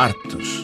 Artes.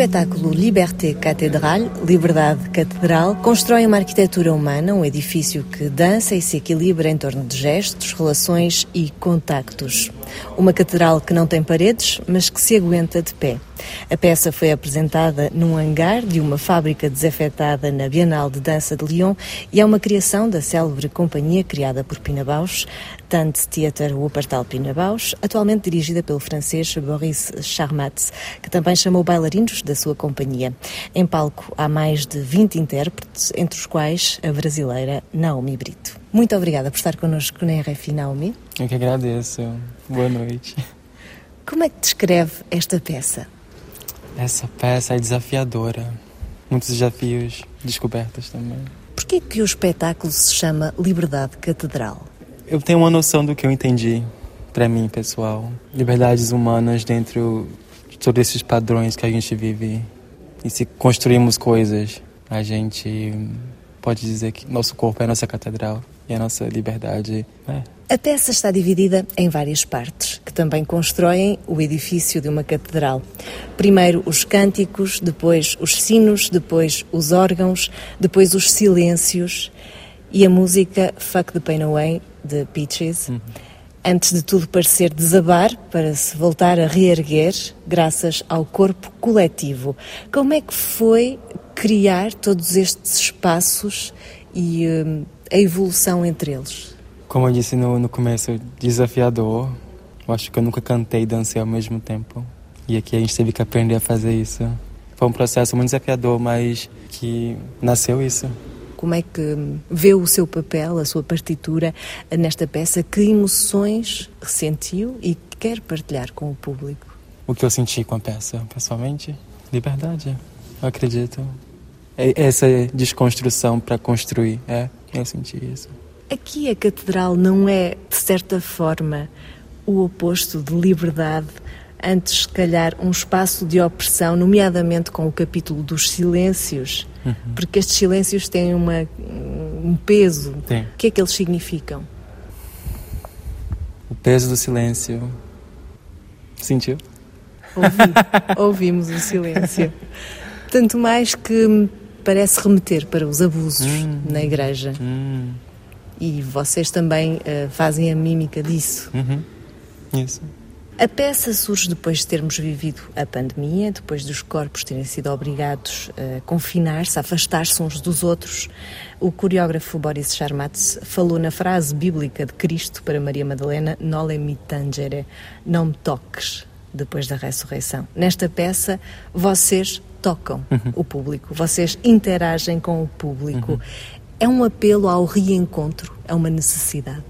Espetáculo Liberté Cathédrale, Liberdade Catedral, constrói uma arquitetura humana, um edifício que dança e se equilibra em torno de gestos, relações e contactos. Uma catedral que não tem paredes, mas que se aguenta de pé. A peça foi apresentada num hangar de uma fábrica desafetada na Bienal de Dança de Lyon e é uma criação da célebre companhia criada por Pina Bausch, Tanztheater Wuppertal Pina Bausch, atualmente dirigida pelo francês Boris Charmatz, que também chamou bailarinos da sua companhia. Em palco há mais de 20 intérpretes, entre os quais a brasileira Naomi Brito. Muito obrigada por estar connosco na RFI, Naomi. Eu que agradeço. Boa noite. Como é que descreve esta peça? Essa peça é desafiadora. Muitos desafios, descobertas também. Por que que o espetáculo se chama Liberdade Catedral? Eu tenho uma noção do que eu entendi para mim, pessoal. Liberdades humanas dentro de todos esses padrões que a gente vive. E se construímos coisas, a gente pode dizer que nosso corpo é a nossa catedral e a nossa liberdade é. A peça está dividida em várias partes, que também constroem o edifício de uma catedral. Primeiro os cânticos, depois os sinos, depois os órgãos, depois os silêncios e a música Fuck the Pain Away de Peaches. Uhum. Antes de tudo parecer desabar para se voltar a reerguer graças ao corpo coletivo. Como é que foi criar todos estes espaços e hum, a evolução entre eles? Como eu disse no, no começo, desafiador. Eu acho que eu nunca cantei e dancei ao mesmo tempo. E aqui a gente teve que aprender a fazer isso. Foi um processo muito desafiador, mas que nasceu isso. Como é que vê o seu papel, a sua partitura nesta peça? Que emoções ressentiu e quer partilhar com o público? O que eu senti com a peça, pessoalmente? Liberdade, eu acredito. É essa desconstrução para construir, é, eu senti isso. Aqui a catedral não é, de certa forma, o oposto de liberdade, antes, se calhar, um espaço de opressão, nomeadamente com o capítulo dos silêncios, uhum. porque estes silêncios têm uma, um peso. Tem. O que é que eles significam? O peso do silêncio. Sentiu? Ouvi. Ouvimos o silêncio. Tanto mais que parece remeter para os abusos hum. na igreja. Hum. E vocês também uh, fazem a mímica disso. Uhum. Isso. A peça surge depois de termos vivido a pandemia, depois dos corpos terem sido obrigados a confinar-se, a afastar-se uns dos outros. O coreógrafo Boris Charmatz falou na frase bíblica de Cristo para Maria Madalena: Nole mi tangere, não me toques, depois da ressurreição. Nesta peça, vocês tocam uhum. o público, vocês interagem com o público. Uhum. É um apelo ao reencontro? É uma necessidade?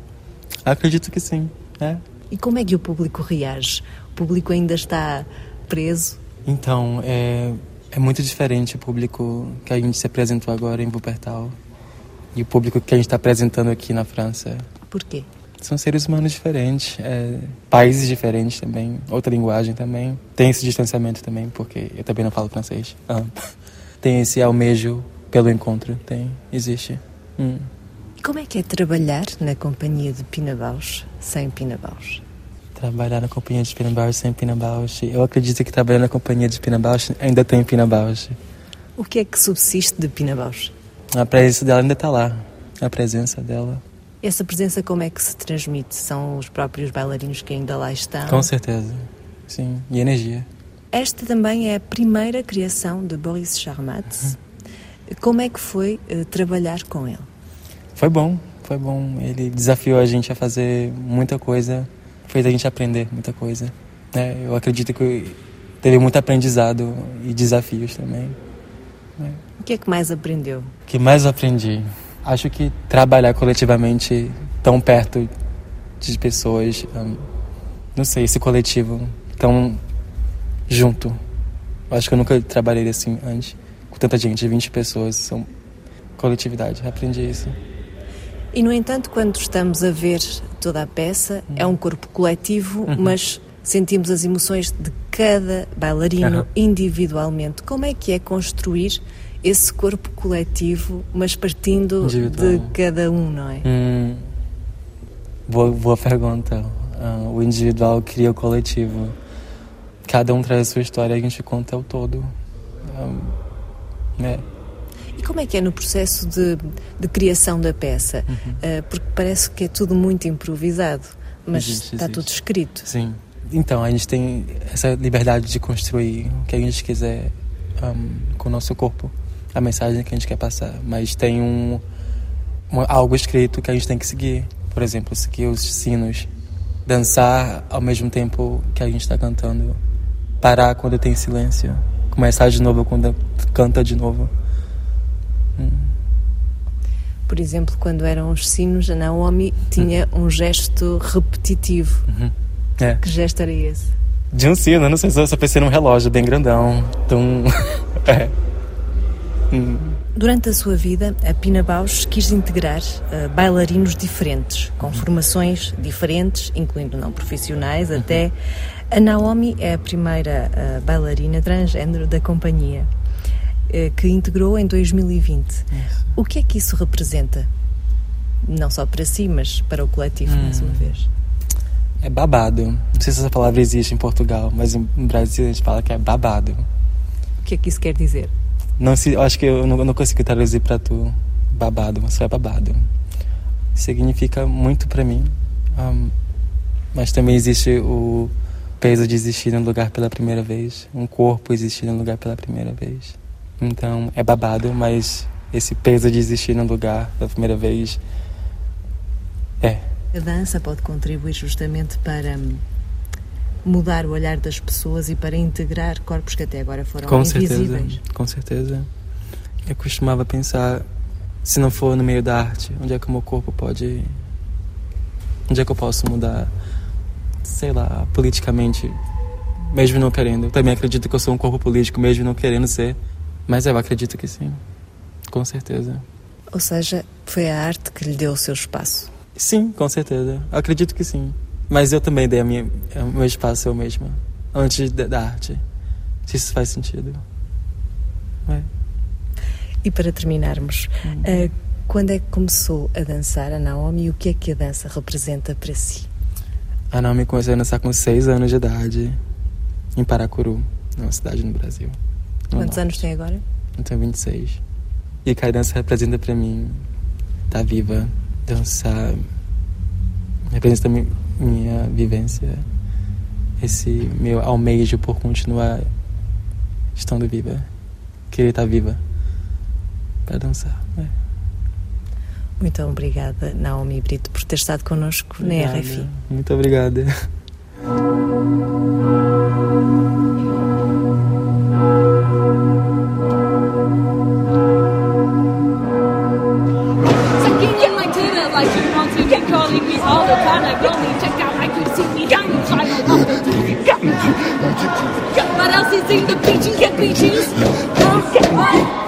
Acredito que sim. É. E como é que o público reage? O público ainda está preso? Então, é, é muito diferente o público que a gente se apresentou agora em Wuppertal e o público que a gente está apresentando aqui na França. Por quê? São seres humanos diferentes, é, países diferentes também, outra linguagem também. Tem esse distanciamento também, porque eu também não falo francês. Ah. Tem esse almejo pelo encontro, tem, existe. Hum. Como é que é trabalhar na companhia de Pina Bausch sem Pina Bausch? Trabalhar na companhia de Pina Bausch sem Pina Bausch. Eu acredito que trabalhar na companhia de Pina Bausch ainda tem Pina Bausch. O que é que subsiste de Pina Bausch? A presença dela ainda está lá. A presença dela. Essa presença como é que se transmite? São os próprios bailarinos que ainda lá estão? Com certeza. Sim. E energia. Esta também é a primeira criação de Boris Charmatz. Uhum. Como é que foi uh, trabalhar com ele? Foi bom, foi bom. Ele desafiou a gente a fazer muita coisa, fez a gente aprender muita coisa. É, eu acredito que teve muito aprendizado e desafios também. É. O que é que mais aprendeu? O que mais aprendi? Acho que trabalhar coletivamente tão perto de pessoas, um, não sei, esse coletivo tão junto. Acho que eu nunca trabalhei assim antes, com tanta gente, 20 pessoas, são coletividade, aprendi isso. E no entanto, quando estamos a ver toda a peça, é um corpo coletivo, uhum. mas sentimos as emoções de cada bailarino uhum. individualmente. Como é que é construir esse corpo coletivo, mas partindo de cada um, não é? Hum, boa, boa pergunta. Uh, o individual cria o coletivo. Cada um traz a sua história e a gente conta o todo. Um, é. E como é que é no processo de, de criação da peça? Uhum. Uh, porque parece que é tudo muito improvisado, mas existe, está existe. tudo escrito. Sim. Então, a gente tem essa liberdade de construir o que a gente quiser um, com o nosso corpo, a mensagem que a gente quer passar. Mas tem um, um, algo escrito que a gente tem que seguir. Por exemplo, seguir os sinos, dançar ao mesmo tempo que a gente está cantando, parar quando tem silêncio, começar de novo quando canta de novo. Por exemplo, quando eram os sinos, a Naomi tinha hum. um gesto repetitivo. Uhum é. Que gesto era esse? De um sino, não sei se eu pensei num relógio bem grandão. Então. é. Hum. Durante a sua vida, a Pina Bausch quis integrar uh, bailarinos diferentes, com uhum. formações diferentes, incluindo não profissionais, uhum. até. A Naomi é a primeira uh, bailarina transgênero da companhia, que integrou em 2020. Isso. O que é que isso representa? Não só para si, mas para o coletivo, hum. mais uma vez. É babado. Não sei se essa palavra existe em Portugal, mas em Brasil a gente fala que é babado. O que é que isso quer dizer? Não se, acho que eu não, não consigo traduzir para tu babado, mas só é babado. Significa muito para mim, um, mas também existe o peso de existir no lugar pela primeira vez, um corpo existir no lugar pela primeira vez. Então é babado, mas esse peso de existir no lugar pela primeira vez é a dança pode contribuir justamente para hum, mudar o olhar das pessoas e para integrar corpos que até agora foram com invisíveis. Certeza, com certeza. Eu costumava pensar, se não for no meio da arte, onde é que o meu corpo pode. Onde é que eu posso mudar, sei lá, politicamente, mesmo não querendo. Eu também acredito que eu sou um corpo político, mesmo não querendo ser. Mas eu acredito que sim, com certeza. Ou seja, foi a arte que lhe deu o seu espaço. Sim, com certeza. Acredito que sim. Mas eu também dei a minha, o meu espaço eu mesma, antes da, da arte. Se isso faz sentido. É. E para terminarmos, hum. uh, quando é que começou a dançar a Naomi e o que é que a dança representa para si? A Naomi começou a dançar com 6 anos de idade, em Paracuru, uma cidade no Brasil. Quantos anos tem agora? Eu tenho 26. E a dança representa para mim estar tá viva, dançar representa minha, minha vivência, esse meu almejo por continuar estando viva, querer estar viva para dançar. É. Muito obrigada, Naomi Brito, por ter estado connosco Obrigada. na RFI. Muito obrigada. calling me all the time. Like, lonely, check out, I could see me. Got you, try my What else is in the peaches? Get peaches. What?